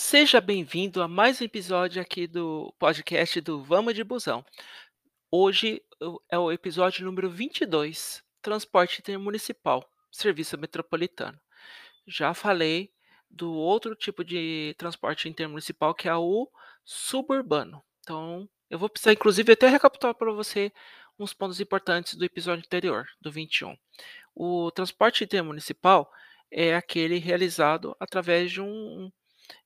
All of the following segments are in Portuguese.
Seja bem-vindo a mais um episódio aqui do podcast do Vamos de Busão. Hoje é o episódio número 22, Transporte Intermunicipal, Serviço Metropolitano. Já falei do outro tipo de transporte intermunicipal que é o suburbano. Então, eu vou precisar inclusive até recapitular para você uns pontos importantes do episódio anterior, do 21. O transporte intermunicipal é aquele realizado através de um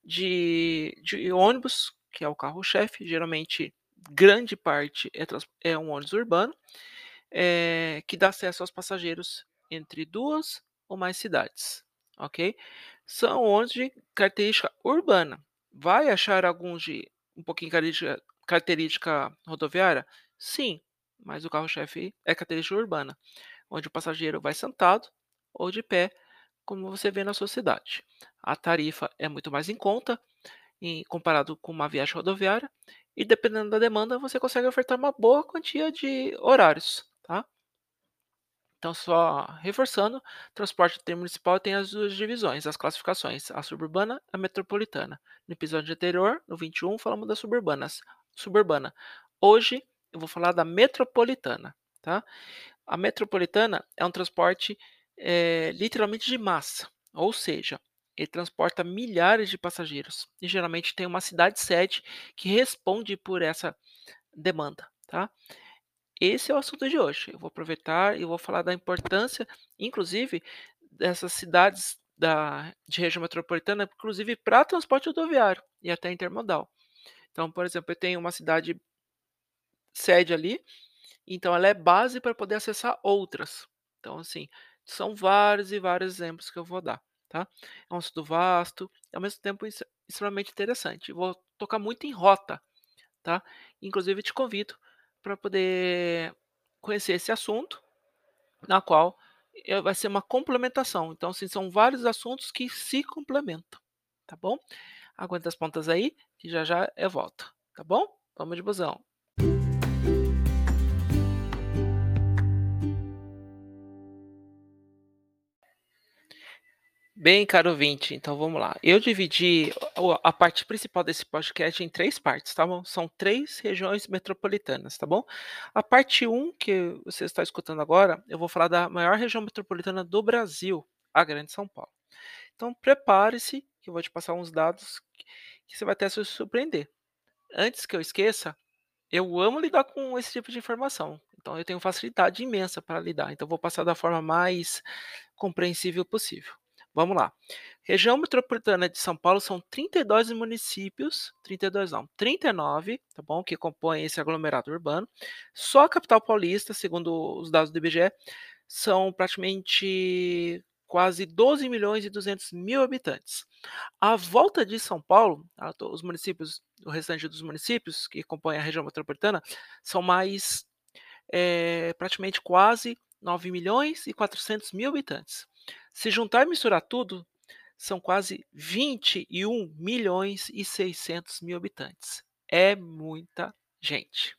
de de ônibus, que é o carro-chefe, geralmente grande parte é é um ônibus urbano, eh, que dá acesso aos passageiros entre 2 ou mais cidades, ok. São ônibus de característica urbana. Vai achar alguns de um pouquinho característica característica rodoviária? Sim, mas o carro-chefe é característica urbana, onde o passageiro vai sentado ou de pé, como você vê na sua cidade. A tarifa é muito mais em conta, em comparado com uma viagem rodoviária, e dependendo da demanda, você consegue ofertar uma boa quantia de horários, tá? Então, só reforçando, transporte intermunicipal tem as duas divisões, as classificações, a suburbana e a metropolitana. No episódio anterior, no 21, falamos das suburbanas. Suburbana. Hoje, eu vou falar da metropolitana, tá? A metropolitana é um transporte eh, literalmente de massa, ou seja, ele transporta milhares de passageiros e geralmente tem uma cidade sede que responde por essa demanda, tá? Esse é o assunto de hoje. Eu vou aproveitar e vou falar da importância, inclusive, dessas cidades da de região metropolitana, inclusive para transporte rodoviário e até intermodal. Então, por exemplo, eu tenho uma cidade sede ali, então ela é base para poder acessar outras. Então, assim, são vários e vários exemplos que eu vou dar, tá? É um estudo vasto, ao mesmo tempo ex- extremamente interessante. Vou tocar muito em rota, tá? Inclusive te convido para poder conhecer esse assunto, na qual vai ser uma complementação. Então, assim, são vários assuntos que se complementam, tá bom? Aguenta as pontas aí, que já já eu volto, tá bom? Vamos de busão. Bem, caro ouvinte, então vamos lá. Eu dividi a parte principal desse podcast em três partes, tá bom? São três regiões metropolitanas, tá bom? A parte um que você está escutando agora, eu vou falar da maior região metropolitana do Brasil, a Grande São Paulo. Então prepare-se, que eu vou te passar uns dados que você vai até se surpreender. Antes que eu esqueça, eu amo lidar com esse tipo de informação. Então eu tenho facilidade imensa para lidar. Então vou passar da forma mais compreensível possível. Vamos lá. Região metropolitana de São Paulo são 32 municípios, 32 não, 39, tá bom? Que compõem esse aglomerado urbano. Só a capital paulista, segundo os dados do IBGE, são praticamente quase 12 milhões e 200 mil habitantes. A volta de São Paulo, os municípios, o restante dos municípios que compõem a região metropolitana, são mais eh, praticamente quase 9 milhões e 400 mil habitantes. Se juntar e misturar tudo, são quase 21 milhões e 600 mil habitantes. É muita gente.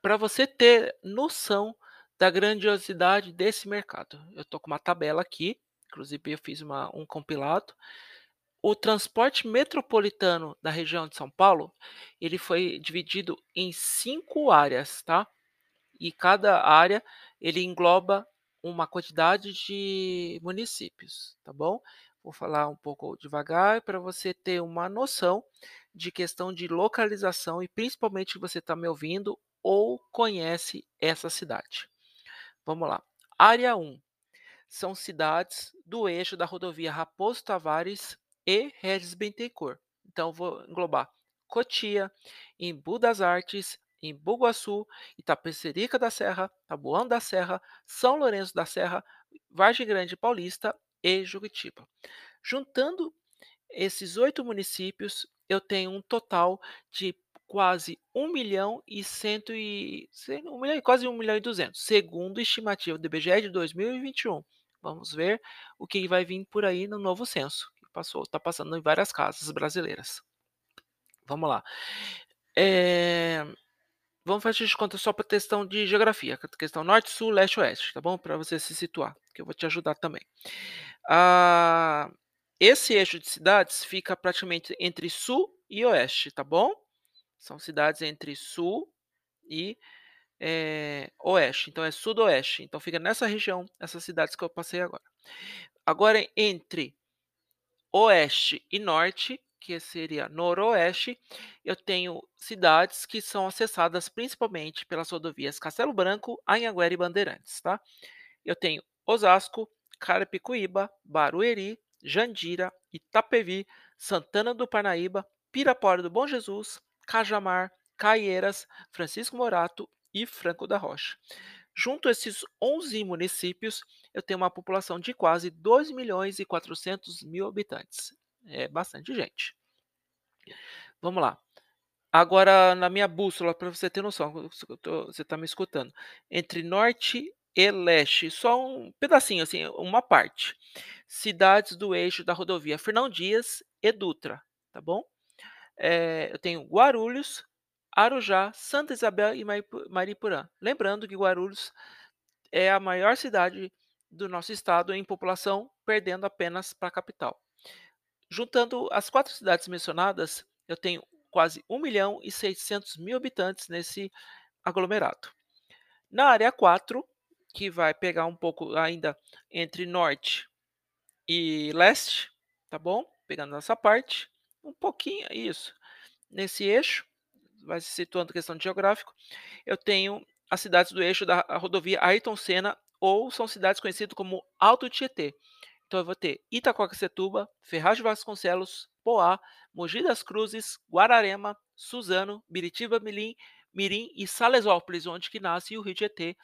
Para você ter noção da grandiosidade desse mercado, eu estou com uma tabela aqui, inclusive eu fiz uma, um compilado. O transporte metropolitano da região de São Paulo, ele foi dividido em cinco áreas, tá? E cada área ele engloba uma quantidade de municípios, tá bom? Vou falar um pouco devagar para você ter uma noção de questão de localização e principalmente se você está me ouvindo ou conhece essa cidade. Vamos lá. Área 1 são cidades do eixo da rodovia Raposo Tavares e Regis Bittencourt. Então, vou englobar Cotia, Embu das Artes, Embu Guaçu, Itapecerica da Serra, Taboão da Serra, São Lourenço da Serra, Vargem Grande Paulista e Juquitiba. Juntando esses oito municípios, eu tenho um total de quase 1 milhão e cento e, cem- um milhão, quase 1 milhão e 200, segundo estimativa do IBGE de 2021. Vamos ver o que vai vir por aí no novo censo, que passou, está passando em várias casas brasileiras. Vamos lá. Eh, vamos fazer de conta só para questão de geografia, questão norte, sul, leste, oeste, tá bom? Para você se situar, que eu vou te ajudar também. A esse eixo de cidades fica praticamente entre sul e oeste, tá bom? São cidades entre sul e eh, oeste, então é sudoeste. Então fica nessa região, essas cidades que eu passei agora. Agora entre oeste e norte, que seria noroeste, eu tenho cidades que são acessadas principalmente pelas rodovias Castelo Branco, Anhanguera e Bandeirantes, tá? Eu tenho Osasco, Carapicuíba, Barueri, Jandira, Itapevi, Santana do Parnaíba, Pirapora do Bom Jesus, Cajamar, Caieiras, Francisco Morato e Franco da Rocha. Junto a esses 11 municípios, eu tenho uma população de quase 2 milhões e 400 mil habitantes. É bastante gente. Vamos lá. Agora, na minha bússola, para você ter noção, você está me escutando, entre norte e leste, só um pedacinho, assim, uma parte. Cidades do eixo da rodovia Fernão Dias e Dutra, tá bom? É, eu tenho Guarulhos, Arujá, Santa Isabel e Mariporã. Lembrando que Guarulhos é a maior cidade do nosso estado em população, perdendo apenas para a capital. Juntando as quatro cidades mencionadas, eu tenho quase 1 milhão e 600 mil habitantes nesse aglomerado. Na área 4, que vai pegar um pouco ainda entre norte e leste, tá bom? Pegando essa parte, um pouquinho, isso, nesse eixo, vai se situando questão de geográfico, eu tenho as cidades do eixo da rodovia Ayrton Senna, ou são cidades conhecidas como Alto Tietê. Então eu vou ter Itacoaxetuba, Ferraz de Vasconcelos, Poá, Mogi das Cruzes, Guararema, Suzano, Biritiba Mirim, Mirim e Salesópolis, onde que nasce o Rio Tietê,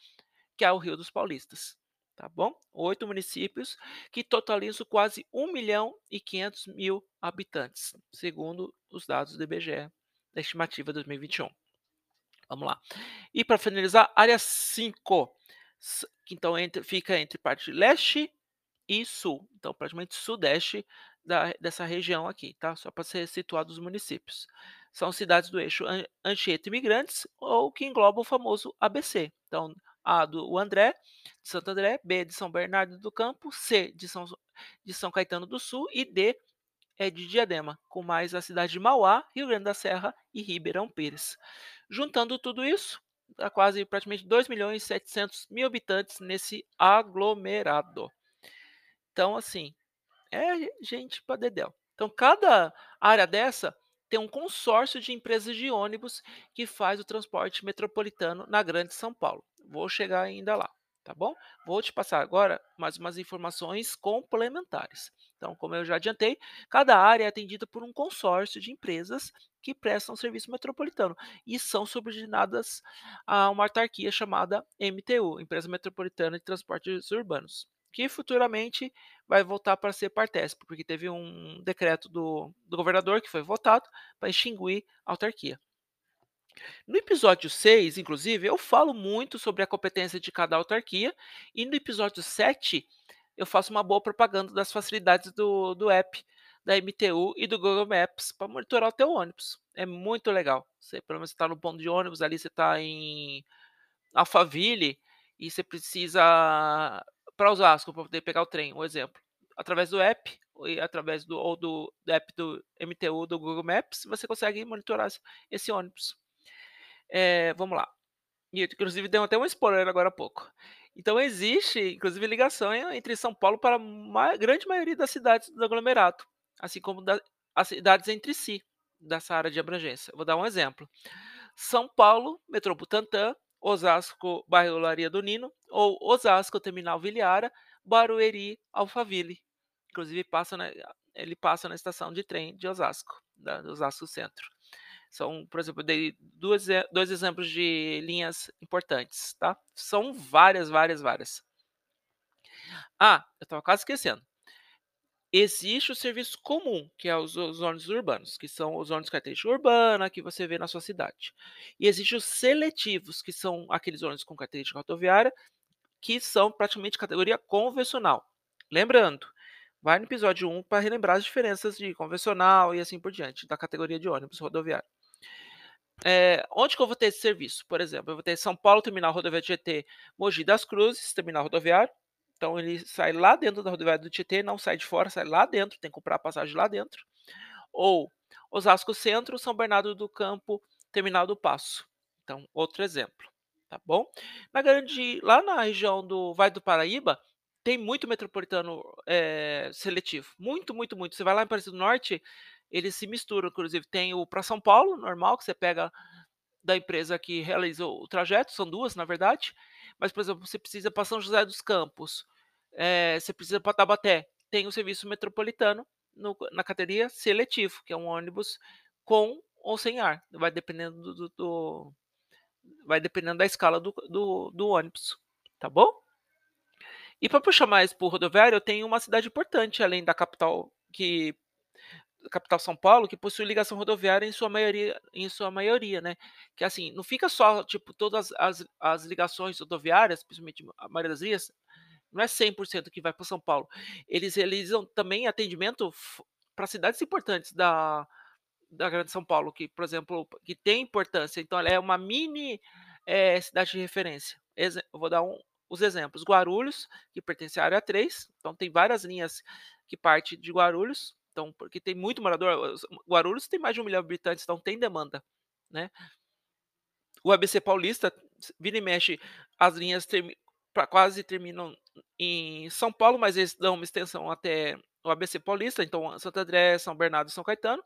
que é o Rio dos Paulistas. Tá bom? Oito municípios que totalizam quase 1 milhão e 500 mil habitantes, segundo os dados do IBGE da estimativa 2021. Vamos lá. E para finalizar, área 5, que então entre, fica entre parte leste e sul, então praticamente sudeste da, dessa região aqui, tá? Só para ser situado os municípios. São cidades do eixo Anchieta Imigrantes ou que engloba o famoso ABC. Então, A do André, de Santo André, B de São Bernardo do Campo, C de São, de São Caetano do Sul e D é de Diadema, com mais a cidade de Mauá, Rio Grande da Serra e Ribeirão Pires. Juntando tudo isso, dá quase praticamente 2 milhões e 700 mil habitantes nesse aglomerado. Então, assim, é gente para dedéu. Então, cada área dessa tem um consórcio de empresas de ônibus que faz o transporte metropolitano na Grande São Paulo. Vou chegar ainda lá tá bom? Vou te passar agora mais umas informações complementares. Então, como eu já adiantei, cada área é atendida por um consórcio de empresas que prestam serviço metropolitano e são subordinadas a uma autarquia chamada MTU, Empresa Metropolitana de Transportes Urbanos, que futuramente vai voltar para ser Partesp, porque teve um decreto do, do governador que foi votado para extinguir a autarquia. No episódio 6, inclusive, eu falo muito sobre a competência de cada autarquia, e no episódio 7, eu faço uma boa propaganda das facilidades do, do app da MTU e do Google Maps para monitorar o teu ônibus. É muito legal. Você, pelo menos, está no ponto de ônibus ali, você está em Alphaville e você precisa para Osasco para poder pegar o trem, um exemplo. Através do app e através do ou do, do app do MTU do Google Maps, você consegue monitorar esse ônibus. É, vamos lá. E, inclusive, deu até um spoiler agora há pouco. Então, existe, inclusive, ligação entre São Paulo para a grande maioria das cidades do aglomerado, assim como da, as cidades entre si, dessa área de abrangência. vou dar um exemplo. São Paulo, metrô Butantã, Osasco, bairro Laria do Nino, ou Osasco, Terminal Viliara, Barueri, Alphaville. Inclusive, passa na, ele passa na estação de trem de Osasco, da, Osasco Centro. São, por exemplo, eu dei duas, dois exemplos de linhas importantes, tá? São várias, várias, várias. Ah, eu estava quase esquecendo. Existe o serviço comum, que é os, ônibus urbanos, que são os ônibus característica urbana que você vê na sua cidade. E existe os seletivos, que são aqueles ônibus com característica rodoviária, que são praticamente categoria convencional. Lembrando, vai no episódio 1 para relembrar as diferenças de convencional e assim por diante, da categoria de ônibus rodoviário. É, onde que eu vou ter esse serviço? Por exemplo, eu vou ter São Paulo, terminal rodoviário GT, Mogi das Cruzes, terminal rodoviário, Então ele sai lá dentro da rodoviária do Tietê, não sai de fora, sai lá dentro, tem que comprar passagem lá dentro. Ou Osasco Centro, São Bernardo do Campo, Terminal do Passo. Então, outro exemplo, tá bom? Na grande, lá na região do Vale do Paraíba, tem muito metropolitano é, seletivo. Muito, muito, muito. Você vai lá em Paris do Norte, eles se misturam. Inclusive, tem o para São Paulo, normal, que você pega da empresa que realiza o trajeto, são duas, na verdade. Mas, por exemplo, você precisa para São José dos Campos, é, você precisa para Tabaté, tem o serviço metropolitano no, na categoria seletivo, que é um ônibus com ou sem ar. Vai dependendo do, do, do vai dependendo da escala do, do, do ônibus, tá bom? E para puxar mais o rodoviário, eu tenho uma cidade importante além da capital que capital São Paulo que possui ligação rodoviária em sua maioria, em sua maioria, né? Que assim, não fica só tipo todas as, as ligações rodoviárias, principalmente a maioria das vias, não é 100% que vai para São Paulo. Eles realizam também atendimento para cidades importantes da, da Grande São Paulo, que, por exemplo, que tem importância. Então, ela é uma mini é, cidade de referência. Exe vou dar um, os exemplos. Guarulhos, que pertence à área 3, então tem várias linhas que partem de Guarulhos, então, porque tem muito morador. Guarulhos tem mais de um milhão de habitantes, então tem demanda, né? O ABC Paulista, vira e mexe, as linhas pra, quase terminam em São Paulo, mas eles dão uma extensão até o ABC Paulista, então Santo André, São Bernardo e São Caetano.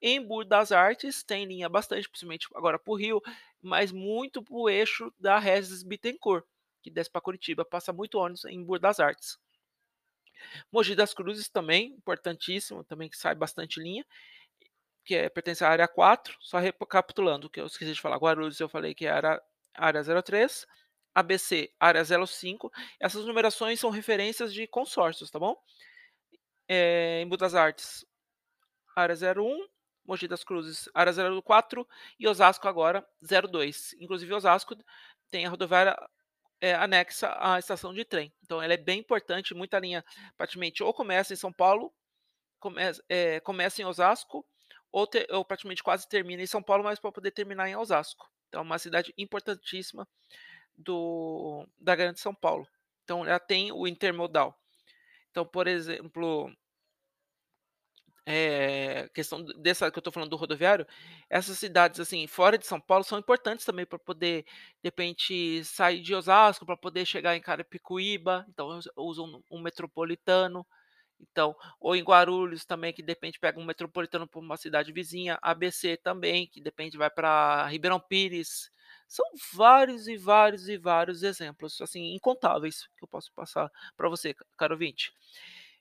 Em Bur das Artes tem linha bastante, principalmente agora para o Rio, mas muito para o eixo da Regis Bittencourt, que desce para Curitiba, passa muito ônibus em Bur das Artes. Mogi das Cruzes também, importantíssimo, também que sai bastante linha, que é, pertence à área 4, só recapitulando, que eu esqueci de falar, Guarulhos eu falei que era área 03, ABC, área 05. Essas numerações são referências de consórcios, tá bom? É, em Budas Artes, área 01, Mogi das Cruzes, área 04 e Osasco agora 02. Inclusive Osasco tem a rodoviária é, anexa à estação de trem. Então ela é bem importante, muita linha praticamente ou começa em São Paulo, começa, é, começa em Osasco, ou, ou praticamente quase termina em São Paulo, mas para poder terminar em Osasco. Então é uma cidade importantíssima do, da Grande São Paulo. Então, ela tem o intermodal. Então, por exemplo, é, questão dessa que eu estou falando do rodoviário, essas cidades assim fora de São Paulo são importantes também para poder de repente sair de Osasco para poder chegar em Carapicuíba, então usam um metropolitano, então ou em Guarulhos também que depende pega um metropolitano para uma cidade vizinha, ABC também que depende vai para Ribeirão Pires, são vários e vários e vários exemplos, assim, incontáveis que eu posso passar para você, caro ouvinte.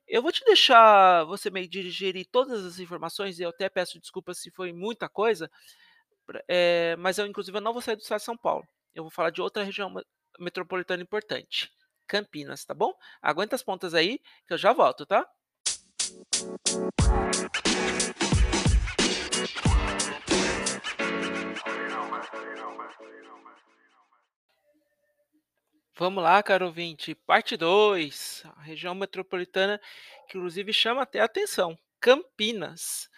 Eu vou te deixar você meio digerir todas as informações, e eu até peço desculpas se foi muita coisa, é, mas eu, inclusive, eu não vou sair do estado de São Paulo. Eu vou falar de outra região metropolitana importante, Campinas, tá bom? Aguenta as pontas aí, que eu já volto, tá? Vamos lá, caro ouvinte, parte 2, a região metropolitana que inclusive chama até a atenção, Campinas.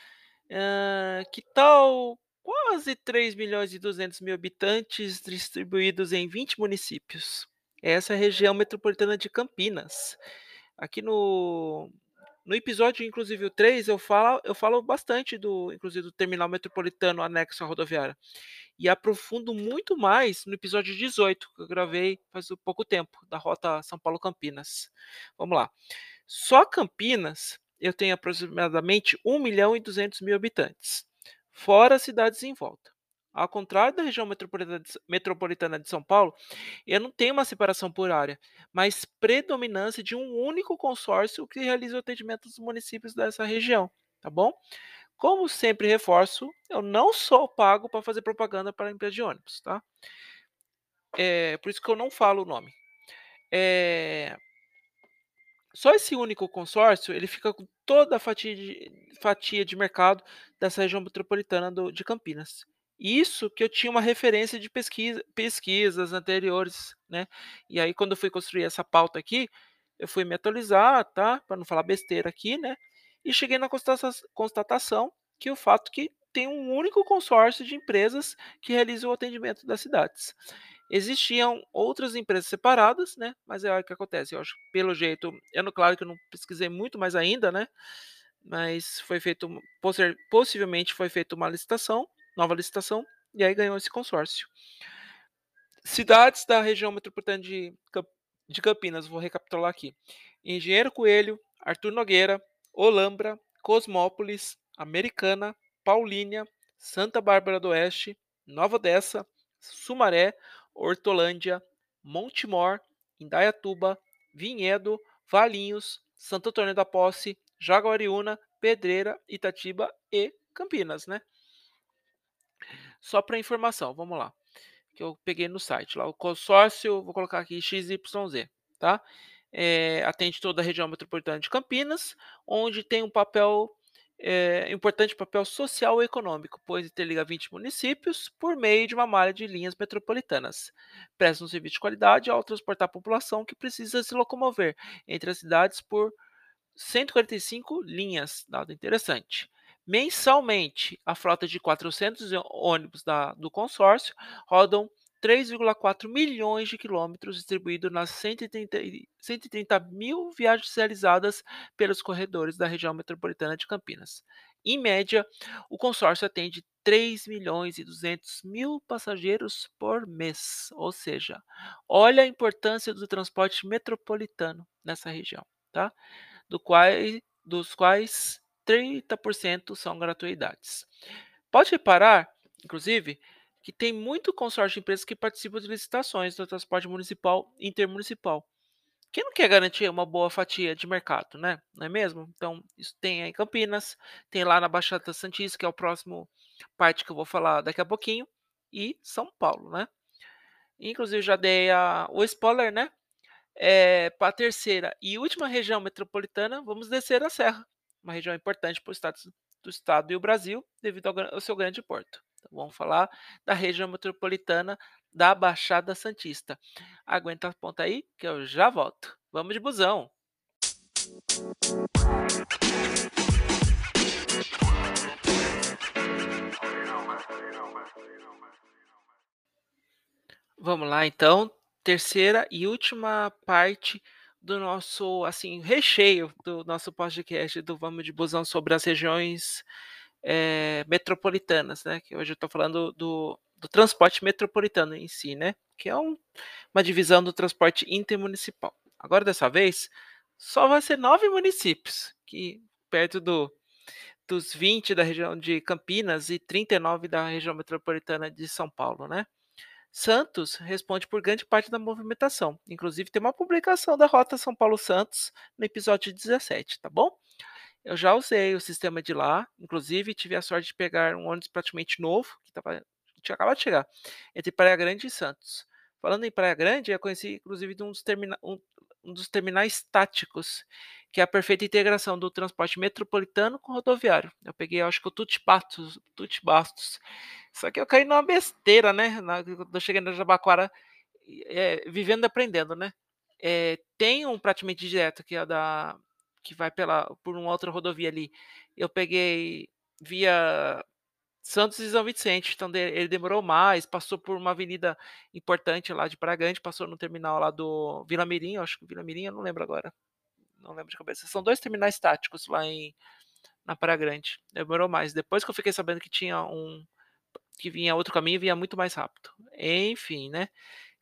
Uh, que tal quase 3 milhões e 200 mil habitantes distribuídos em 20 municípios? Essa é a região metropolitana de Campinas. Aqui no, no episódio, inclusive o 3, eu falo, eu falo bastante do, inclusive, do terminal metropolitano anexo à rodoviária e aprofundo muito mais no episódio 18, que eu gravei faz pouco tempo, da rota São Paulo-Campinas. Vamos lá. Só Campinas eu tenho aproximadamente 1 milhão e 200 mil habitantes, fora as cidades em volta. Ao contrário da região metropolitana de São Paulo, eu não tenho uma separação por área, mas predominância de um único consórcio que realiza o atendimento dos municípios dessa região, tá bom? Como sempre reforço, eu não sou pago para fazer propaganda para a empresa de ônibus, tá? É, por isso que eu não falo o nome. É, só esse único consórcio, ele fica com toda a fatia de, fatia de mercado dessa região metropolitana do, de Campinas. Isso que eu tinha uma referência de pesquisa, pesquisas anteriores, né? E aí, quando eu fui construir essa pauta aqui, eu fui me atualizar, tá? Para não falar besteira aqui, né? E cheguei na constatação que o fato que tem um único consórcio de empresas que realiza o atendimento das cidades. Existiam outras empresas separadas, né, mas é o que acontece, eu acho pelo jeito eu não claro que eu não pesquisei muito mais ainda, né, mas foi feito possivelmente foi feita uma licitação, nova licitação, e aí ganhou esse consórcio. Cidades da região metropolitana de de Campinas, vou recapitular aqui: Engenheiro Coelho, Arthur Nogueira, Olambra, Cosmópolis, Americana, Paulínia, Santa Bárbara do Oeste, Nova Odessa, Sumaré, Hortolândia, Montemor, Indaiatuba, Vinhedo, Valinhos, Santo Antônio da Posse, Jaguariúna, Pedreira, Itatiba e Campinas, né? Só para informação, vamos lá, que eu peguei no site lá, o consórcio, vou colocar aqui XYZ, tá? Eh, atende toda a região metropolitana de Campinas, onde tem um papel, eh, importante papel social e econômico, pois interliga 20 municípios por meio de uma malha de linhas metropolitanas. Presta um serviço de qualidade ao transportar a população que precisa se locomover entre as cidades por 145 linhas, dado interessante. Mensalmente, a frota de 400 ônibus da do consórcio rodam 3,4 milhões de quilômetros distribuído nas 130 e 130 mil viagens realizadas pelos corredores da região metropolitana de Campinas. Em média, o consórcio atende 3.200.000 passageiros por mês, ou seja, olha a importância do transporte metropolitano nessa região, tá? Do quai dos quais 30% são gratuidades. Pode reparar, inclusive, que tem muito consórcio de empresas que participam de licitações do transporte municipal e intermunicipal. Quem não quer garantir uma boa fatia de mercado, né, não é mesmo? Então, isso tem em Campinas, tem lá na Baixada Santista, que é o próximo parte que eu vou falar daqui a pouquinho, e São Paulo, né. Inclusive já dei a o spoiler, né, eh, pra terceira e última região metropolitana, vamos descer a serra, uma região importante para o estado do estado e o Brasil, devido ao ao seu grande porto. Vamos falar da região metropolitana da Baixada Santista. Aguenta a ponta aí, que eu já volto. Vamos de busão. Vamos lá então, terceira e última parte do nosso, assim, recheio do nosso podcast do Vamos de Busão sobre as regiões, eh, metropolitanas, né, que hoje eu estou falando do do transporte metropolitano em si, né, que é um uma divisão do transporte intermunicipal. Agora dessa vez, só vai ser 9 municípios, que perto do dos 20 da região de Campinas e 39 da região metropolitana de São Paulo, né. Santos responde por grande parte da movimentação, inclusive tem uma publicação da rota São Paulo-Santos no episódio 17, tá bom? Eu já usei o sistema de lá, inclusive tive a sorte de pegar um ônibus praticamente novo, que estava tinha acabado de chegar, entre Praia Grande e Santos. Falando em Praia Grande, eu conheci inclusive um dos termina um um dos terminais táticos, que é a perfeita integração do transporte metropolitano com rodoviário. Eu peguei acho que o Tuti Patos Tuti Bastos, só que eu caí numa besteira, né, na quando eu cheguei na Jabaquara, eh, vivendo e aprendendo, né. Eh, tem um praticamente direto que é da que vai pela por uma outra rodovia ali, eu peguei via Santos e São Vicente, então ele demorou mais, passou por uma avenida importante lá de Praia Grande, passou no terminal lá do Vila Mirim, acho que Vila Mirim, eu não lembro agora, não lembro de cabeça. São 2 terminais táticos lá em na Praia Grande, demorou mais. Depois que eu fiquei sabendo que tinha um que vinha outro caminho, vinha muito mais rápido. Enfim, né,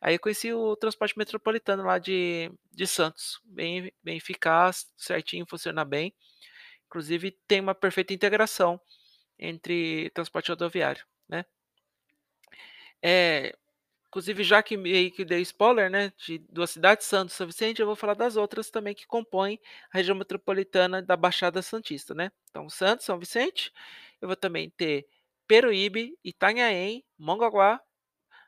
aí eu conheci o transporte metropolitano lá de de Santos, bem bem eficaz, certinho, funciona bem, inclusive tem uma perfeita integração entre transporte rodoviário, né. Eh, inclusive já que meio que dei spoiler, né, de 2 cidades, Santos e São Vicente, eu vou falar das outras também que compõem a região metropolitana da Baixada Santista, né. Então Santos, São Vicente, eu vou também ter Peruíbe, Itanhaém, Mongaguá,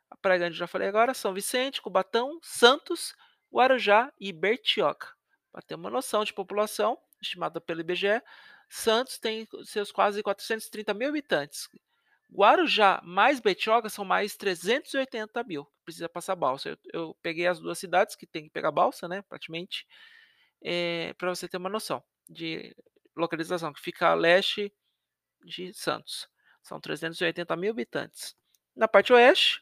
a Praia Grande já falei agora, São Vicente, Cubatão, Santos, Guarujá e Bertioga. Pra ter uma noção de população, estimada pelo IBGE, Santos tem seus quase 430.000 habitantes. Guarujá mais Bertioga são mais 380.000, precisa passar balsa. Eu eu peguei as 2 cidades que tem que pegar balsa, né, praticamente, eh, pra você ter uma noção de localização, que fica a leste de Santos, são 380.000 habitantes. Na parte oeste,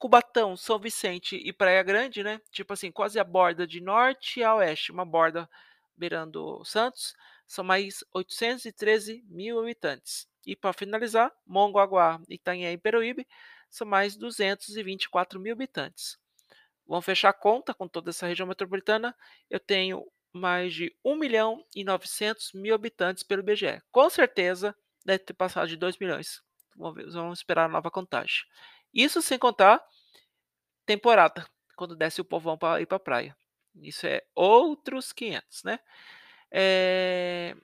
Cubatão, São Vicente e Praia Grande, né? Tipo assim, quase a borda de norte a oeste, uma borda beirando Santos, são mais 813 mil habitantes. E para finalizar, Mongaguá, Itanhaém e Peruíbe são mais 224 mil habitantes. Vamos fechar a conta com toda essa região metropolitana. Eu tenho mais de 1 milhão e 900 mil habitantes pelo IBGE. Com certeza deve ter passado de 2 milhões. Vamos, ver, vamos esperar a nova contagem. Isso sem contar temporada, quando desce o povão para ir para a praia. Isso é outros 500, né? É...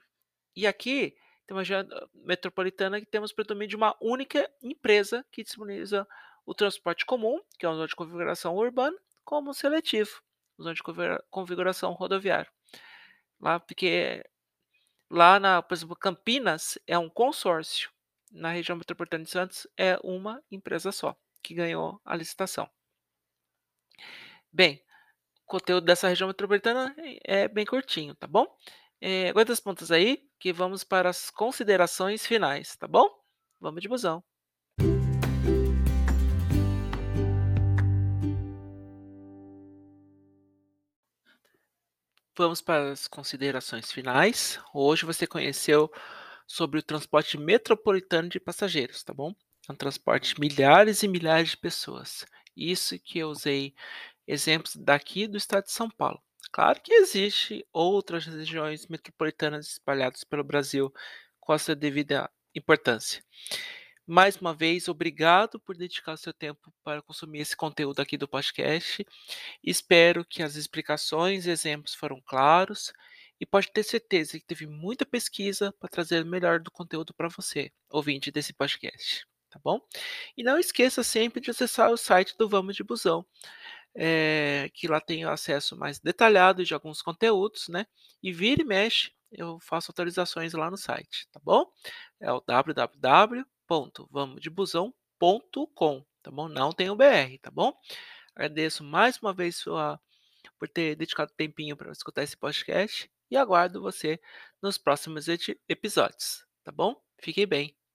E aqui tem uma região metropolitana que temos predomínio de uma única empresa que disponibiliza o transporte comum, que é uma zona de configuração urbana, como seletivo, zona de configuração rodoviária. Lá, porque lá na, por exemplo, Campinas é um consórcio, na região metropolitana de Santos é uma empresa só que ganhou a licitação. Bem, o conteúdo dessa região metropolitana é bem curtinho, tá bom? É, aguenta as pontas aí, que vamos para as considerações finais, tá bom? Vamos de busão. Vamos para as considerações finais. Hoje você conheceu sobre o transporte metropolitano de passageiros, tá bom? É um transporte de milhares e milhares de pessoas. Isso que eu usei exemplos daqui do estado de São Paulo. Claro que existe outras regiões metropolitanas espalhadas pelo Brasil com a sua devida importância. Mais uma vez, obrigado por dedicar seu tempo para consumir esse conteúdo aqui do podcast. Espero que as explicações e exemplos foram claros e pode ter certeza que teve muita pesquisa para trazer o melhor do conteúdo para você, ouvinte desse podcast, tá bom? E não esqueça sempre de acessar o site do Vamos de Busão, é, que lá tem acesso mais detalhado de alguns conteúdos, né? E vira e mexe, eu faço atualizações lá no site, tá bom? É o www www.vamosdebusão.com, tá bom? Não tem o BR, tá bom? Agradeço mais uma vez sua, por ter dedicado tempinho para escutar esse podcast e aguardo você nos próximos episódios, tá bom? Fiquem bem.